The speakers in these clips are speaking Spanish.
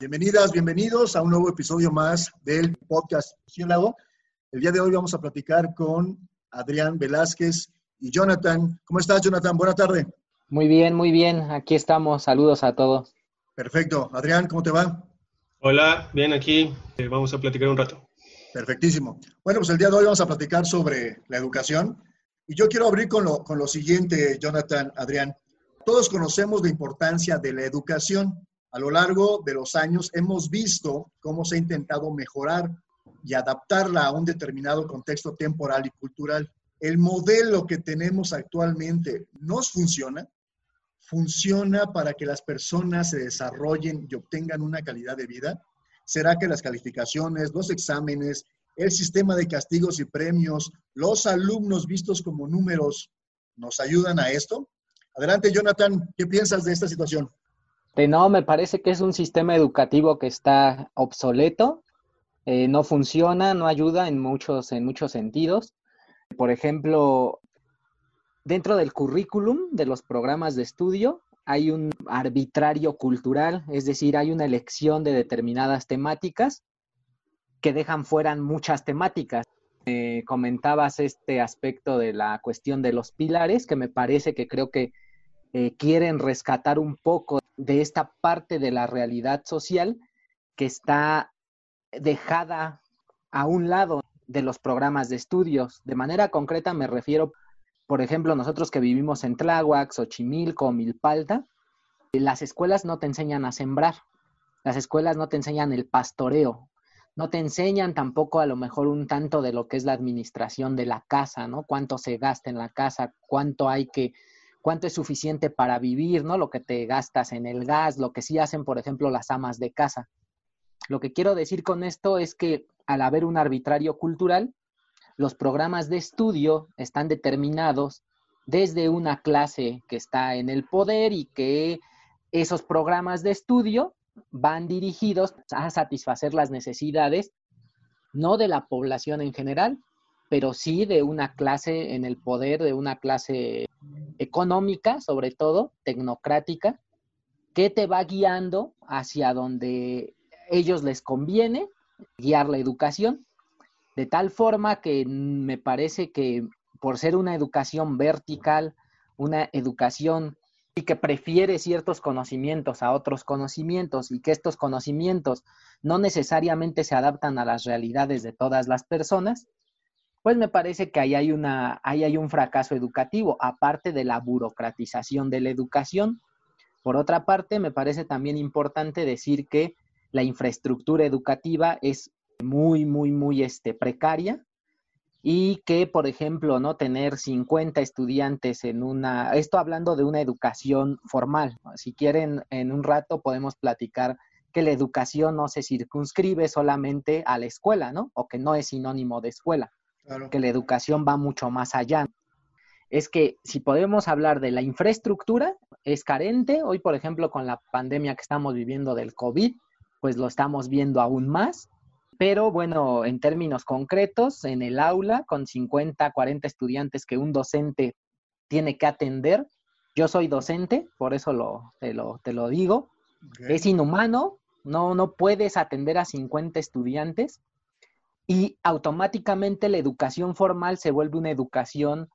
Bienvenidas, bienvenidos a un nuevo episodio más del podcast. El día de hoy vamos a platicar con Adrián Velázquez y Jonathan. ¿Cómo estás, Jonathan? Buena tarde. Muy bien, muy bien. Aquí estamos. Saludos a todos. Perfecto. Adrián, ¿cómo te va? Hola, bien aquí. Eh, vamos a platicar un rato. Perfectísimo. Bueno, pues el día de hoy vamos a platicar sobre la educación. Y yo quiero abrir con lo, con lo siguiente, Jonathan, Adrián. Todos conocemos la importancia de la educación a lo largo de los años hemos visto cómo se ha intentado mejorar y adaptarla a un determinado contexto temporal y cultural. El modelo que tenemos actualmente nos funciona, funciona para que las personas se desarrollen y obtengan una calidad de vida. ¿Será que las calificaciones, los exámenes, el sistema de castigos y premios, los alumnos vistos como números nos ayudan a esto? Adelante, Jonathan, ¿qué piensas de esta situación? No, me parece que es un sistema educativo que está obsoleto, eh, no funciona, no ayuda en muchos, en muchos sentidos. Por ejemplo, dentro del currículum de los programas de estudio hay un arbitrario cultural, es decir, hay una elección de determinadas temáticas que dejan fuera muchas temáticas. comentabas este aspecto de la cuestión de los pilares, que me parece que creo que eh, quieren rescatar un poco de esta parte de la realidad social que está dejada a un lado de los programas de estudios. De manera concreta me refiero, por ejemplo, nosotros que vivimos en Tláhuac, Xochimilco, Milpalta, las escuelas no te enseñan a sembrar, las escuelas no te enseñan el pastoreo, no te enseñan tampoco a lo mejor un tanto de lo que es la administración de la casa, ¿no? Cuánto se gasta en la casa, cuánto hay que cuánto es suficiente para vivir, ¿no? Lo que te gastas en el gas, lo que sí hacen, por ejemplo, las amas de casa. Lo que quiero decir con esto es que al haber un arbitrario cultural, los programas de estudio están determinados desde una clase que está en el poder y que esos programas de estudio van dirigidos a satisfacer las necesidades no de la población en general, pero sí de una clase en el poder, de una clase económica, sobre todo, tecnocrática, que te va guiando hacia donde ellos les conviene guiar la educación, de tal forma que me parece que por ser una educación vertical, una educación y que prefiere ciertos conocimientos a otros conocimientos y que estos conocimientos no necesariamente se adaptan a las realidades de todas las personas, pues me parece que ahí hay, una, ahí hay un fracaso educativo, aparte de la burocratización de la educación. Por otra parte, me parece también importante decir que la infraestructura educativa es muy, muy, muy este, precaria y que, por ejemplo, no tener 50 estudiantes en una, esto hablando de una educación formal. Si quieren, en un rato podemos platicar que la educación no se circunscribe solamente a la escuela, ¿no? O que no es sinónimo de escuela que la educación va mucho más allá. Es que si podemos hablar de la infraestructura, es carente. Hoy, por ejemplo, con la pandemia que estamos viviendo del COVID, pues lo estamos viendo aún más. Pero bueno, en términos concretos, en el aula, con 50, 40 estudiantes que un docente tiene que atender, yo soy docente, por eso lo, te, lo, te lo digo, es inhumano, no, no puedes atender a 50 estudiantes y automáticamente la educación formal se vuelve una educación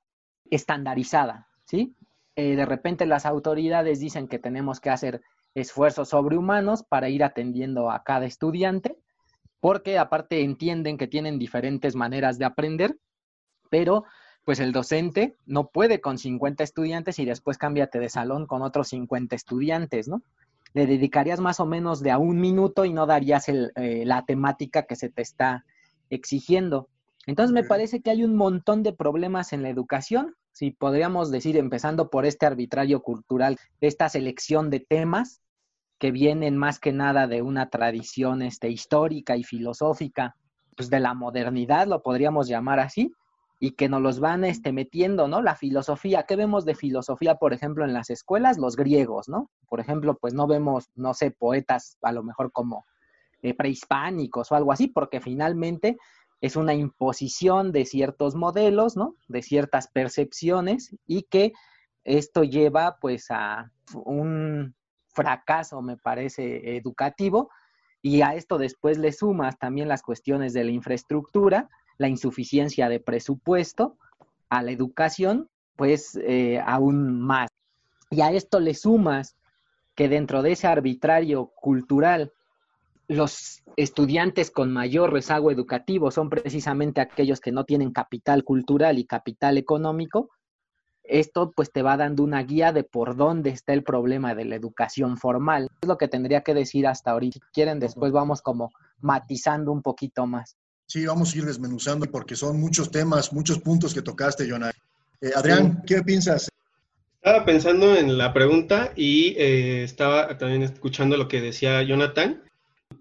estandarizada, ¿sí? Eh, de repente las autoridades dicen que tenemos que hacer esfuerzos sobrehumanos para ir atendiendo a cada estudiante, porque aparte entienden que tienen diferentes maneras de aprender, pero pues el docente no puede con 50 estudiantes y después cámbiate de salón con otros 50 estudiantes, ¿no? Le dedicarías más o menos de a un minuto y no darías eh, la temática que se te está exigiendo. Entonces me parece que hay un montón de problemas en la educación, si podríamos decir, empezando por este arbitrario cultural, esta selección de temas que vienen más que nada de una tradición este, histórica y filosófica, pues de la modernidad, lo podríamos llamar así, y que nos los van este, metiendo, ¿no? La filosofía, ¿qué vemos de filosofía, por ejemplo, en las escuelas? Los griegos, ¿no? Por ejemplo, pues no vemos, no sé, poetas a lo mejor como eh, prehispánicos o algo así, porque finalmente es una imposición de ciertos modelos, ¿no? De ciertas percepciones y que esto lleva pues a un fracaso, me parece, educativo y a esto después le sumas también las cuestiones de la infraestructura, la insuficiencia de presupuesto, a la educación, pues eh, aún más. Y a esto le sumas que dentro de ese arbitrario cultural, los estudiantes con mayor rezago educativo son precisamente aquellos que no tienen capital cultural y capital económico, esto pues te va dando una guía de por dónde está el problema de la educación formal. Es lo que tendría que decir hasta ahorita. Si quieren, después vamos como matizando un poquito más. Sí, vamos a ir desmenuzando porque son muchos temas, muchos puntos que tocaste, Jonah. Eh, Adrián, ¿qué piensas? Estaba pensando en la pregunta y eh, estaba también escuchando lo que decía Jonathan.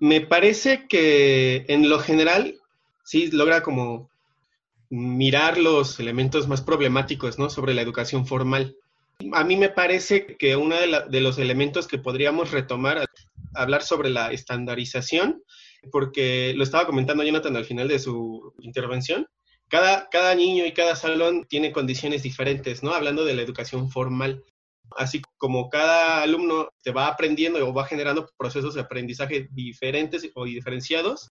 Me parece que en lo general sí logra como mirar los elementos más problemáticos ¿no? sobre la educación formal. A mí me parece que uno de, los elementos que podríamos retomar, hablar sobre la estandarización, porque lo estaba comentando Jonathan al final de su intervención, cada, cada niño y cada salón tiene condiciones diferentes, ¿no? Hablando de la educación formal. Así como cada alumno te va aprendiendo o va generando procesos de aprendizaje diferentes o diferenciados,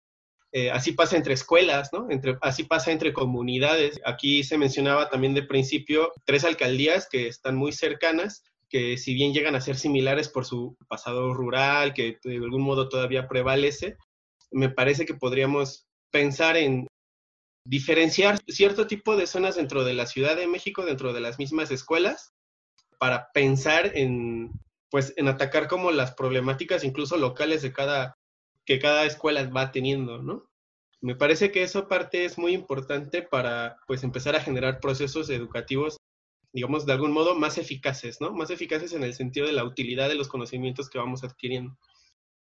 eh, así pasa entre escuelas, ¿no? Así pasa entre comunidades. Aquí se mencionaba también de principio tres alcaldías que están muy cercanas, que si bien llegan a ser similares por su pasado rural, que de algún modo todavía prevalece, me parece que podríamos pensar en diferenciar cierto tipo de zonas dentro de la Ciudad de México, dentro de las mismas escuelas, para pensar en, pues, en atacar como las problemáticas incluso locales de cada, que cada escuela va teniendo, ¿no? Me parece que eso parte es muy importante para pues empezar a generar procesos educativos, digamos, de algún modo más eficaces, ¿no? Más eficaces en el sentido de la utilidad de los conocimientos que vamos adquiriendo.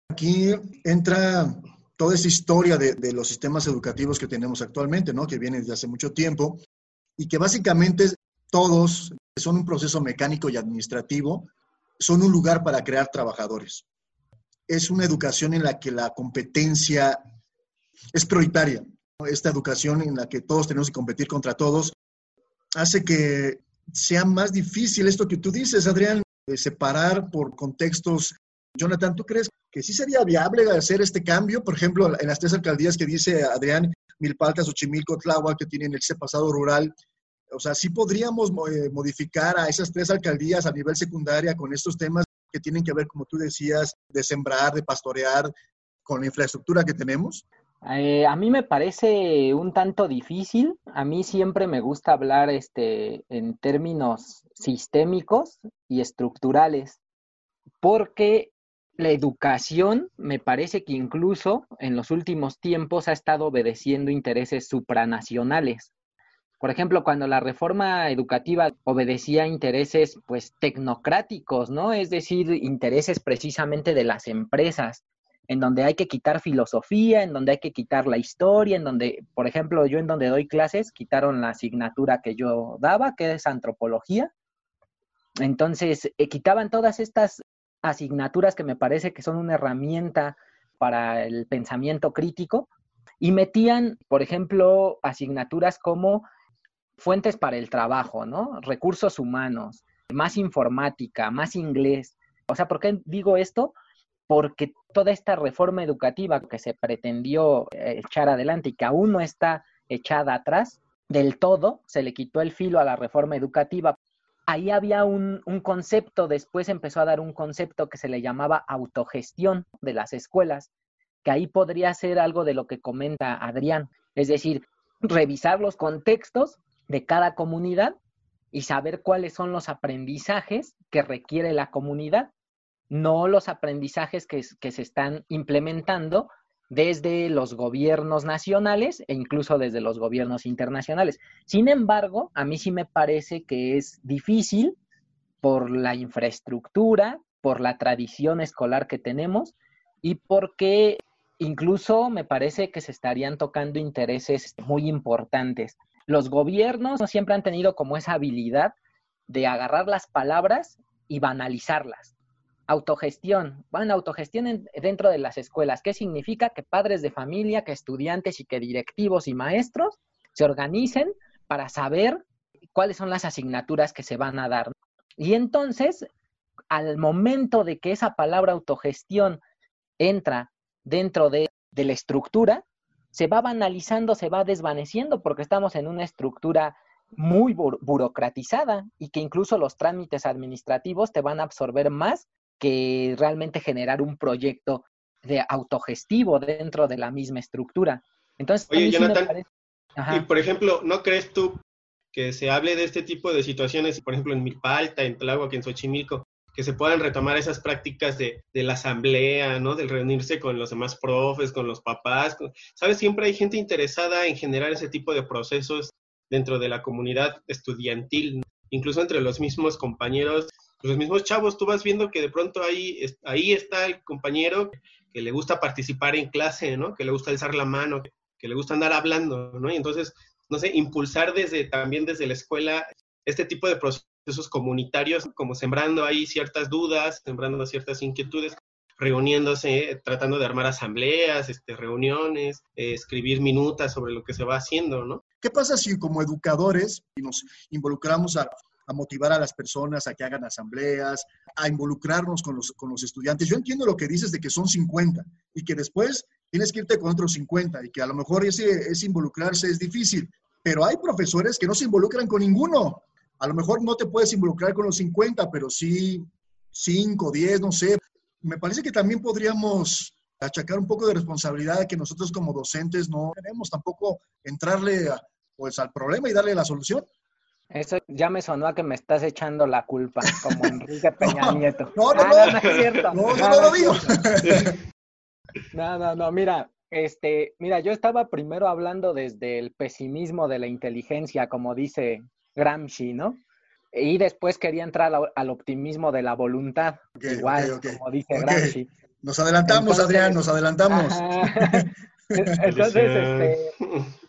Aquí entra toda esa historia de, los sistemas educativos que tenemos actualmente, ¿no? Que viene desde hace mucho tiempo y que básicamente todos son un proceso mecánico y administrativo, son un lugar para crear trabajadores es una educación en la que la competencia es prioritaria. Esta educación en la que todos tenemos que competir contra todos hace que sea más difícil esto que tú dices, Adrián, de separar por contextos. Jonathan, ¿tú crees que sí sería viable hacer este cambio? Por ejemplo, en las tres alcaldías que dice Adrián, Milpalta, Xochimilco, Tláhuac, que tienen ese pasado rural, o sea, sí podríamos eh, modificar a esas tres alcaldías a nivel secundaria con estos temas que tienen que ver, como tú decías, de sembrar, de pastorear con la infraestructura que tenemos? Eh, a mí me parece un tanto difícil. A mí siempre me gusta hablar este, en términos sistémicos y estructurales, porque la educación me parece que incluso en los últimos tiempos ha estado obedeciendo intereses supranacionales. Por ejemplo, cuando la reforma educativa obedecía intereses pues tecnocráticos, ¿no? Es decir, intereses precisamente de las empresas, en donde hay que quitar filosofía, en donde hay que quitar la historia, en donde, por ejemplo, yo en donde doy clases, quitaron la asignatura que yo daba, que es antropología. Entonces, eh, quitaban todas estas asignaturas que me parece que son una herramienta para el pensamiento crítico y metían, por ejemplo, asignaturas como fuentes para el trabajo, ¿no? Recursos humanos, más informática, más inglés. O sea, ¿por qué digo esto? Porque toda esta reforma educativa que se pretendió eh, echar adelante y que aún no está echada atrás, del todo se le quitó el filo a la reforma educativa. Ahí había un, un, concepto, después empezó a dar un concepto que se le llamaba autogestión de las escuelas, que ahí podría ser algo de lo que comenta Adrián, es decir, revisar los contextos de cada comunidad y saber cuáles son los aprendizajes que requiere la comunidad, no los aprendizajes que, se están implementando desde los gobiernos nacionales e incluso desde los gobiernos internacionales. Sin embargo, a mí sí me parece que es difícil por la infraestructura, por la tradición escolar que tenemos y porque incluso me parece que se estarían tocando intereses muy importantes los gobiernos siempre han tenido como esa habilidad de agarrar las palabras y banalizarlas. Autogestión. Bueno, autogestión dentro de las escuelas. ¿Qué significa? Que padres de familia, que estudiantes y que directivos y maestros se organicen para saber cuáles son las asignaturas que se van a dar. Y entonces, al momento de que esa palabra autogestión entra dentro de, de la estructura, se va banalizando, se va desvaneciendo, porque estamos en una estructura muy burocratizada y que incluso los trámites administrativos te van a absorber más que realmente generar un proyecto de autogestivo dentro de la misma estructura. Entonces, Oye, Jonathan, y por ejemplo, ¿no crees tú que se hable de este tipo de situaciones, por ejemplo, en Milpa Alta, en Tláhuac, en Xochimilco, que se puedan retomar esas prácticas de, de, la asamblea, ¿no? Del reunirse con los demás profes, con los papás. ¿Sabes? Siempre hay gente interesada en generar ese tipo de procesos dentro de la comunidad estudiantil, incluso entre los mismos compañeros, los mismos chavos. Tú vas viendo que de pronto ahí, ahí está el compañero que le gusta participar en clase, ¿no? Que le gusta alzar la mano, que le gusta andar hablando, ¿no? Y entonces, no sé, impulsar desde también desde la escuela este tipo de procesos comunitarios, como sembrando ahí ciertas dudas, sembrando ciertas inquietudes, reuniéndose, tratando de armar asambleas, este, reuniones, escribir minutas sobre lo que se va haciendo, ¿no? ¿Qué pasa si como educadores nos involucramos a, a motivar a las personas a que hagan asambleas, a involucrarnos con los, con los estudiantes? Yo entiendo lo que dices de que son 50 y que después tienes que irte con otros 50 y que a lo mejor ese, ese involucrarse es difícil, pero hay profesores que no se involucran con ninguno. A lo mejor no te puedes involucrar con los 50, pero sí 5, 10, no sé. Me parece que también podríamos achacar un poco de responsabilidad de que nosotros como docentes no queremos tampoco entrarle pues, al problema y darle la solución. Eso ya me sonó a que me estás echando la culpa, como Enrique Peña Nieto. No, no, ah, no, no, es cierto. No, no, no lo digo. No, no, no, mira, este, mira, yo estaba primero hablando desde el pesimismo de la inteligencia, como dice Gramsci, ¿no? Y después quería entrar al, optimismo de la voluntad, igual, como dice Gramsci. Nos adelantamos, Adrián, nos adelantamos. Entonces, este,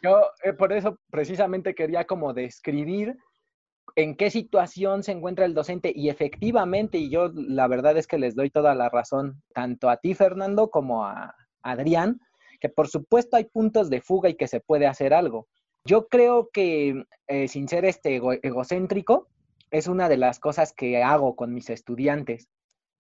yo eh, por eso precisamente quería como describir en qué situación se encuentra el docente y efectivamente, y yo la verdad es que les doy toda la razón, tanto a ti, Fernando, como a Adrián, que por supuesto hay puntos de fuga y que se puede hacer algo. Yo creo que, eh, sin ser este egocéntrico, es una de las cosas que hago con mis estudiantes.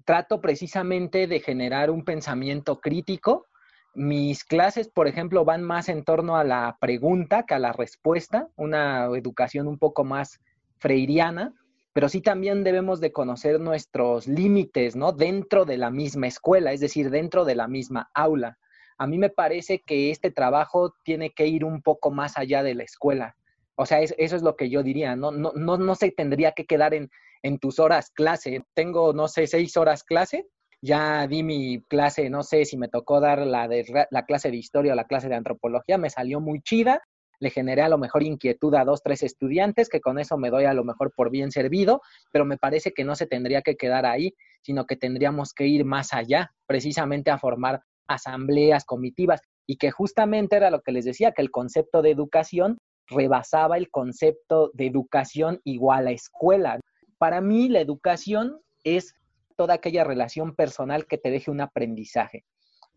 Trato precisamente de generar un pensamiento crítico. Mis clases, por ejemplo, van más en torno a la pregunta que a la respuesta, una educación un poco más freiriana, pero sí también debemos de conocer nuestros límites, ¿no? Dentro de la misma escuela, es decir, dentro de la misma aula. A mí me parece que este trabajo tiene que ir un poco más allá de la escuela. O sea, eso es lo que yo diría, no, no, no, no se tendría que quedar en, en tus horas clase. Tengo, no sé, seis horas clase, ya di mi clase, no sé si me tocó dar la, de, la clase de historia o la clase de antropología, me salió muy chida, le generé a lo mejor inquietud a dos, tres estudiantes, que con eso me doy a lo mejor por bien servido, pero me parece que no se tendría que quedar ahí, sino que tendríamos que ir más allá, precisamente a formar asambleas, comitivas, y que justamente era lo que les decía, que el concepto de educación rebasaba el concepto de educación igual a escuela. Para mí la educación es toda aquella relación personal que te deje un aprendizaje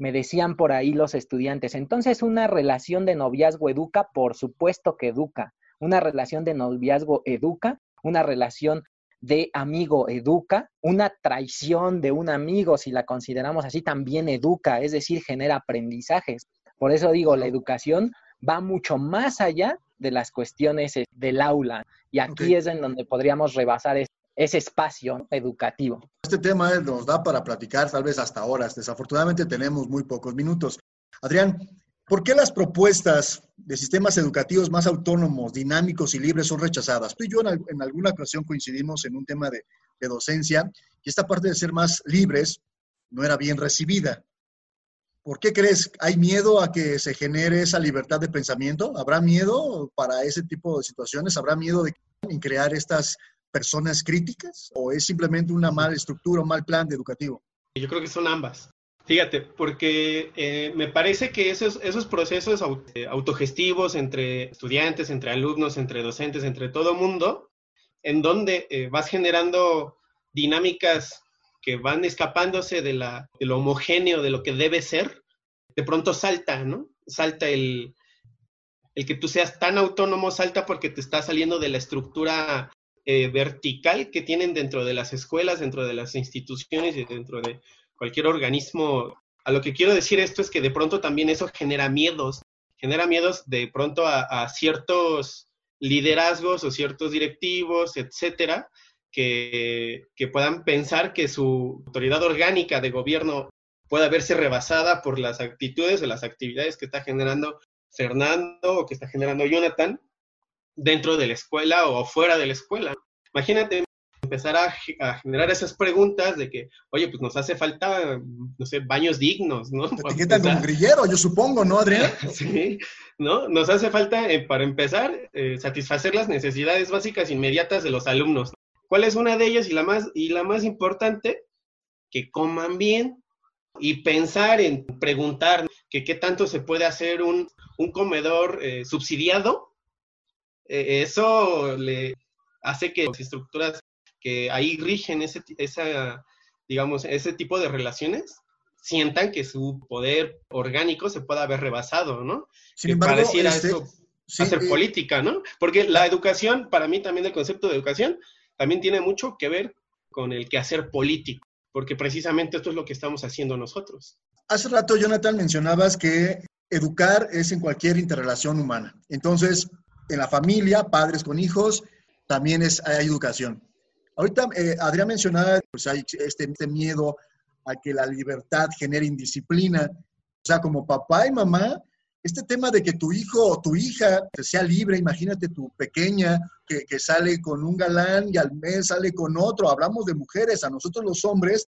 me decían por ahí los estudiantes. Entonces, una relación de noviazgo educa, por supuesto que educa. Una relación de noviazgo educa, una relación de amigo educa, una traición de un amigo, si la consideramos así, también educa, es decir, genera aprendizajes. Por eso digo, la educación va mucho más allá de las cuestiones eh, del aula. Y aquí es en donde podríamos rebasar ese espacio educativo. Este tema nos da para platicar tal vez hasta horas. Desafortunadamente tenemos muy pocos minutos. Adrián, ¿por qué las propuestas de sistemas educativos más autónomos, dinámicos y libres son rechazadas? Tú y yo en, alguna ocasión coincidimos en un tema de, docencia y esta parte de ser más libres no era bien recibida. ¿Por qué crees? ¿Hay miedo a que se genere esa libertad de pensamiento? ¿Habrá miedo para ese tipo de situaciones? ¿Habrá miedo de crear estas personas críticas o es simplemente una mala estructura, un mal plan educativo? Yo creo que son ambas. Fíjate, porque eh, me parece que esos, esos procesos eh, autogestivos entre estudiantes, entre alumnos, entre docentes, entre todo mundo, en donde eh, vas generando dinámicas que van escapándose de, la, de lo homogéneo, de lo que debe ser, de pronto salta, ¿no? Salta el, el que tú seas tan autónomo, salta porque te está saliendo de la estructura vertical que tienen dentro de las escuelas, dentro de las instituciones y dentro de cualquier organismo A lo que quiero decir esto es que de pronto también eso genera miedos, genera miedos de pronto a, ciertos liderazgos o ciertos directivos, etcétera, que, que, puedan pensar que su autoridad orgánica de gobierno pueda verse rebasada por las actitudes o las actividades que está generando Fernando o que está generando Jonathan dentro de la escuela o fuera de la escuela. Imagínate empezar a, generar esas preguntas de que, oye, pues nos hace falta, no sé, baños dignos, ¿no? Te etiquetan como grillero, yo supongo, ¿no, Adrián? sí, ¿no? Nos hace falta, eh, para empezar, eh, satisfacer las necesidades básicas inmediatas de los alumnos. ¿Cuál es una de ellas y la más, y la más importante? Que coman bien y pensar en preguntar que qué tanto se puede hacer un, un comedor eh, subsidiado. eso le hace que las estructuras que ahí rigen ese, esa, digamos, ese tipo de relaciones, sientan que su poder orgánico se pueda haber rebasado, ¿no? Sin embargo, pareciera este, eso hacer eh, política, ¿no? Porque la educación, para mí también el concepto de educación, también tiene mucho que ver con el quehacer político, porque precisamente esto es lo que estamos haciendo nosotros. Hace rato, Jonathan, mencionabas que educar es en cualquier interrelación humana. Entonces, en la familia, padres con hijos, también es, hay educación. Ahorita eh, Adrián mencionaba, pues hay este, este, miedo a que la libertad genere indisciplina. O sea, como papá y mamá, este tema de que tu hijo o tu hija sea libre, imagínate tu pequeña que, que sale con un galán y al mes sale con otro, hablamos de mujeres, a nosotros los hombres,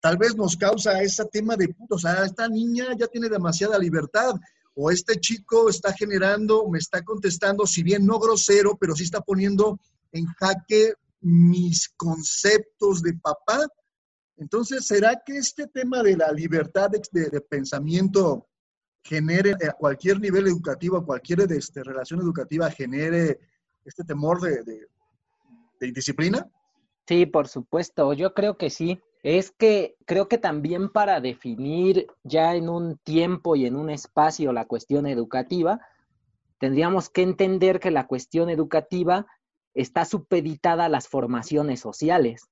tal vez nos causa ese tema de, o sea, esta niña ya tiene demasiada libertad, o este chico está generando, me está contestando, si bien no grosero, pero sí está poniendo en jaque mis conceptos de papá. Entonces, ¿será que este tema de la libertad de, pensamiento genere a cualquier nivel educativo, a cualquier este, relación educativa, genere este temor de, de, de indisciplina? Sí, por supuesto, yo creo que sí. Es que creo que también para definir ya en un tiempo y en un espacio la cuestión educativa, tendríamos que entender que la cuestión educativa está supeditada a las formaciones sociales,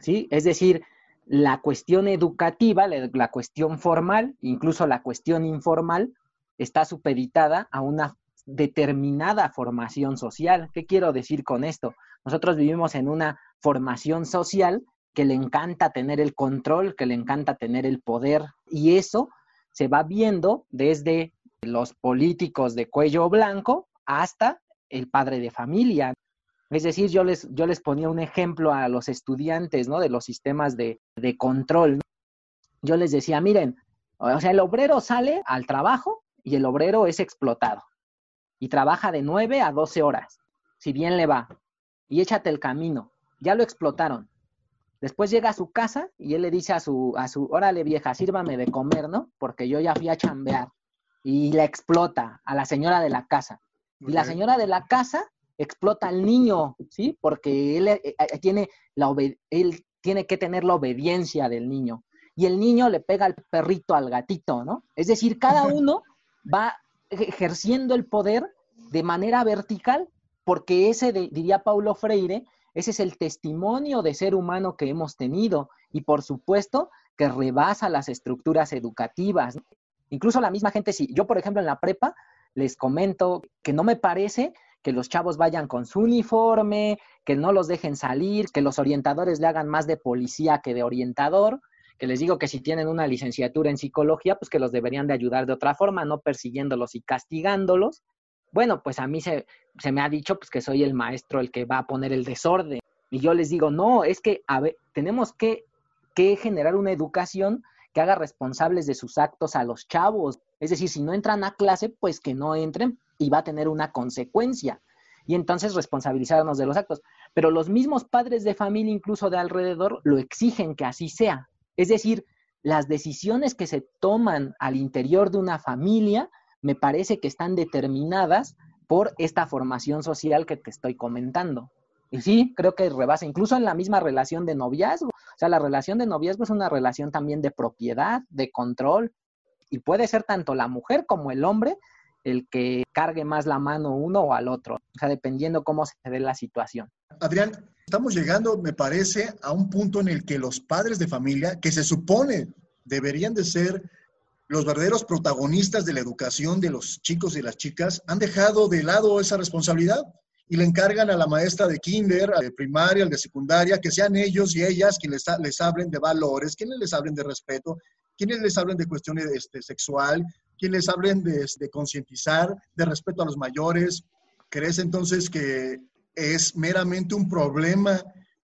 ¿sí? Es decir, la cuestión educativa, la, cuestión formal, incluso la cuestión informal, está supeditada a una determinada formación social. ¿Qué quiero decir con esto? Nosotros vivimos en una formación social que le encanta tener el control, que le encanta tener el poder, y eso se va viendo desde los políticos de cuello blanco hasta el padre de familia. Es decir, yo les, yo les ponía un ejemplo a los estudiantes, ¿no? De los sistemas de, de control. Yo les decía, miren, o sea, el obrero sale al trabajo y el obrero es explotado. Y trabaja de 9 a 12 horas, si bien le va. Y échate el camino. Ya lo explotaron. Después llega a su casa y él le dice a su, a su, órale vieja, sírvame de comer, ¿no? Porque yo ya fui a chambear. Y la explota a la señora de la casa. Y la señora de la casa explota al niño, ¿sí? Porque él, eh, eh, tiene la él tiene que tener la obediencia del niño. Y el niño le pega al perrito, al gatito, ¿no? Es decir, cada uno va ejerciendo el poder de manera vertical, porque ese, diría Paulo Freire, ese es el testimonio de ser humano que hemos tenido y por supuesto que rebasa las estructuras educativas. Incluso la misma gente, si yo por ejemplo en la prepa les comento que no me parece que los chavos vayan con su uniforme, que no los dejen salir, que los orientadores le hagan más de policía que de orientador, que les digo que si tienen una licenciatura en psicología, pues que los deberían de ayudar de otra forma, no persiguiéndolos y castigándolos. Bueno, pues a mí se, se me ha dicho pues que soy el maestro el que va a poner el desorden. Y yo les digo, no, es que a ver, tenemos que, que generar una educación que haga responsables de sus actos a los chavos. Es decir, si no entran a clase, pues que no entren, y va a tener una consecuencia. Y entonces responsabilizarnos de los actos. Pero los mismos padres de familia, incluso de alrededor, lo exigen que así sea. Es decir, las decisiones que se toman al interior de una familia me parece que están determinadas por esta formación social que te estoy comentando. Y sí, creo que rebasa, incluso en la misma relación de noviazgo. O sea, la relación de noviazgo es una relación también de propiedad, de control. Y puede ser tanto la mujer como el hombre el que cargue más la mano uno o al otro, o sea, dependiendo cómo se dé la situación. Adrián, estamos llegando, me parece, a un punto en el que los padres de familia, que se supone deberían de ser los verdaderos protagonistas de la educación de los chicos y las chicas han dejado de lado esa responsabilidad y le encargan a la maestra de kinder, de primaria, al de secundaria, que sean ellos y ellas quienes les, hablen de valores, quienes les hablen de respeto, quienes les hablen de cuestiones este, sexual, quienes hablen de, de concientizar, de respeto a los mayores. ¿Crees entonces que es meramente un problema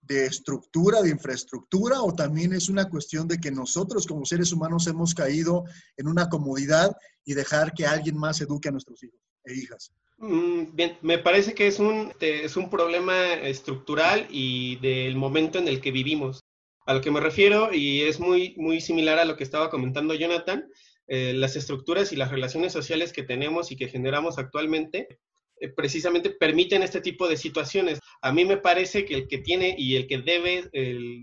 de estructura, de infraestructura, o también es una cuestión de que nosotros como seres humanos hemos caído en una comodidad y dejar que alguien más eduque a nuestros hijos e hijas? Mm, bien, me parece que es un, es un problema estructural y del momento en el que vivimos. A lo que me refiero, y es muy, muy similar a lo que estaba comentando Jonathan, eh, las estructuras y las relaciones sociales que tenemos y que generamos actualmente eh, precisamente permiten este tipo de situaciones. A mí me parece que el que tiene y el que debe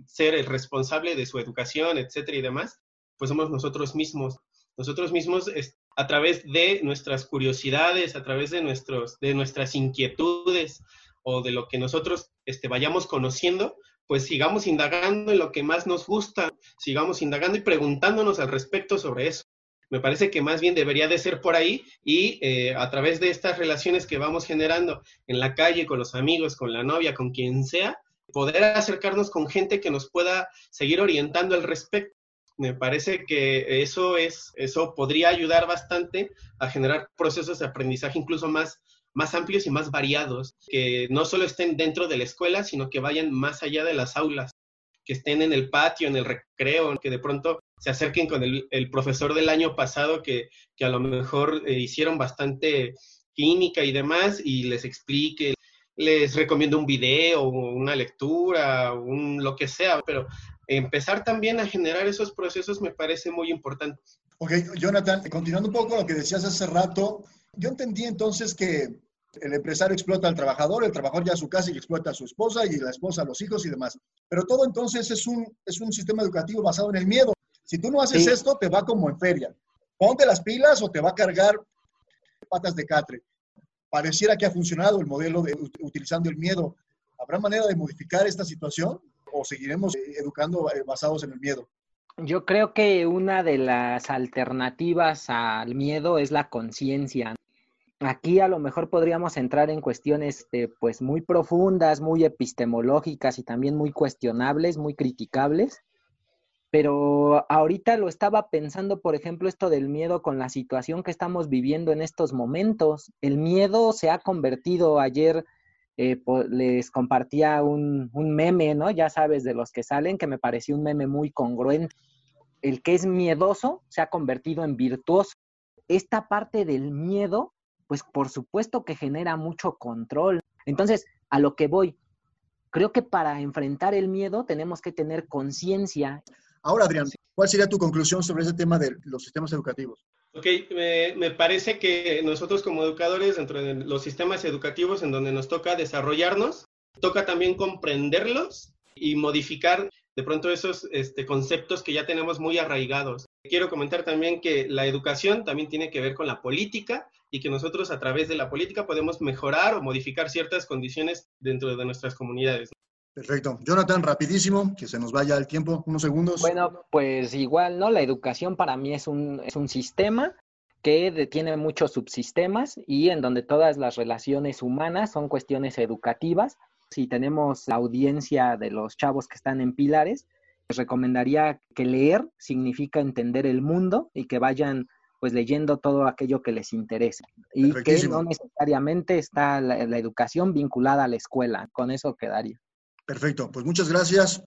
ser el responsable de su educación, etcétera y demás, pues somos nosotros mismos. Nosotros mismos, a través de nuestras curiosidades, a través de, nuestros, de nuestras inquietudes o de lo que nosotros este, vayamos conociendo, pues sigamos indagando en lo que más nos gusta, sigamos indagando y preguntándonos al respecto sobre eso. Me parece que más bien debería de ser por ahí y eh, a través de estas relaciones que vamos generando en la calle, con los amigos, con la novia, con quien sea, poder acercarnos con gente que nos pueda seguir orientando al respecto. Me parece que eso es, eso podría ayudar bastante a generar procesos de aprendizaje incluso más, más amplios y más variados, que no solo estén dentro de la escuela, sino que vayan más allá de las aulas que estén en el patio, en el recreo, que de pronto se acerquen con el, profesor del año pasado que, a lo mejor eh, hicieron bastante química y demás y les explique, les recomiendo un video, una lectura, un lo que sea, pero empezar también a generar esos procesos me parece muy importante. Ok, Jonathan, continuando un poco lo que decías hace rato, yo entendí entonces que el empresario explota al trabajador, el trabajador ya a su casa y explota a su esposa y la esposa a los hijos y demás. Pero todo entonces es un, es un sistema educativo basado en el miedo. Si tú no haces esto, te va como en feria. Ponte las pilas o te va a cargar patas de catre. Pareciera que ha funcionado el modelo de, utilizando el miedo. ¿Habrá manera de modificar esta situación o seguiremos eh, educando eh, basados en el miedo? Yo creo que una de las alternativas al miedo es la conciencia aquí a lo mejor podríamos entrar en cuestiones eh, pues muy profundas, muy epistemológicas y también muy cuestionables, muy criticables. Pero ahorita lo estaba pensando, por ejemplo, esto del miedo con la situación que estamos viviendo en estos momentos. El miedo se ha convertido, ayer eh, les compartía un, un meme, ¿no? Ya sabes, de los que salen, que me pareció un meme muy congruente. El que es miedoso se ha convertido en virtuoso. Esta parte del miedo pues por supuesto que genera mucho control. Entonces, a lo que voy, creo que para enfrentar el miedo tenemos que tener conciencia. Ahora, Adrián, ¿cuál sería tu conclusión sobre ese tema de los sistemas educativos? Ok, me, parece que nosotros como educadores, dentro de los sistemas educativos en donde nos toca desarrollarnos, toca también comprenderlos y modificar de pronto esos este, conceptos que ya tenemos muy arraigados. Quiero comentar también que la educación también tiene que ver con la política y que nosotros a través de la política podemos mejorar o modificar ciertas condiciones dentro de nuestras comunidades. Perfecto. Jonathan, rapidísimo, que se nos vaya el tiempo, unos segundos. Bueno, pues igual, ¿no? La educación para mí es un, es un sistema que tiene muchos subsistemas y en donde todas las relaciones humanas son cuestiones educativas. Si tenemos la audiencia de los chavos que están en pilares, les recomendaría que leer significa entender el mundo y que vayan pues leyendo todo aquello que les interese y que no necesariamente está la, la educación vinculada a la escuela. Con eso quedaría. Perfecto, pues muchas gracias.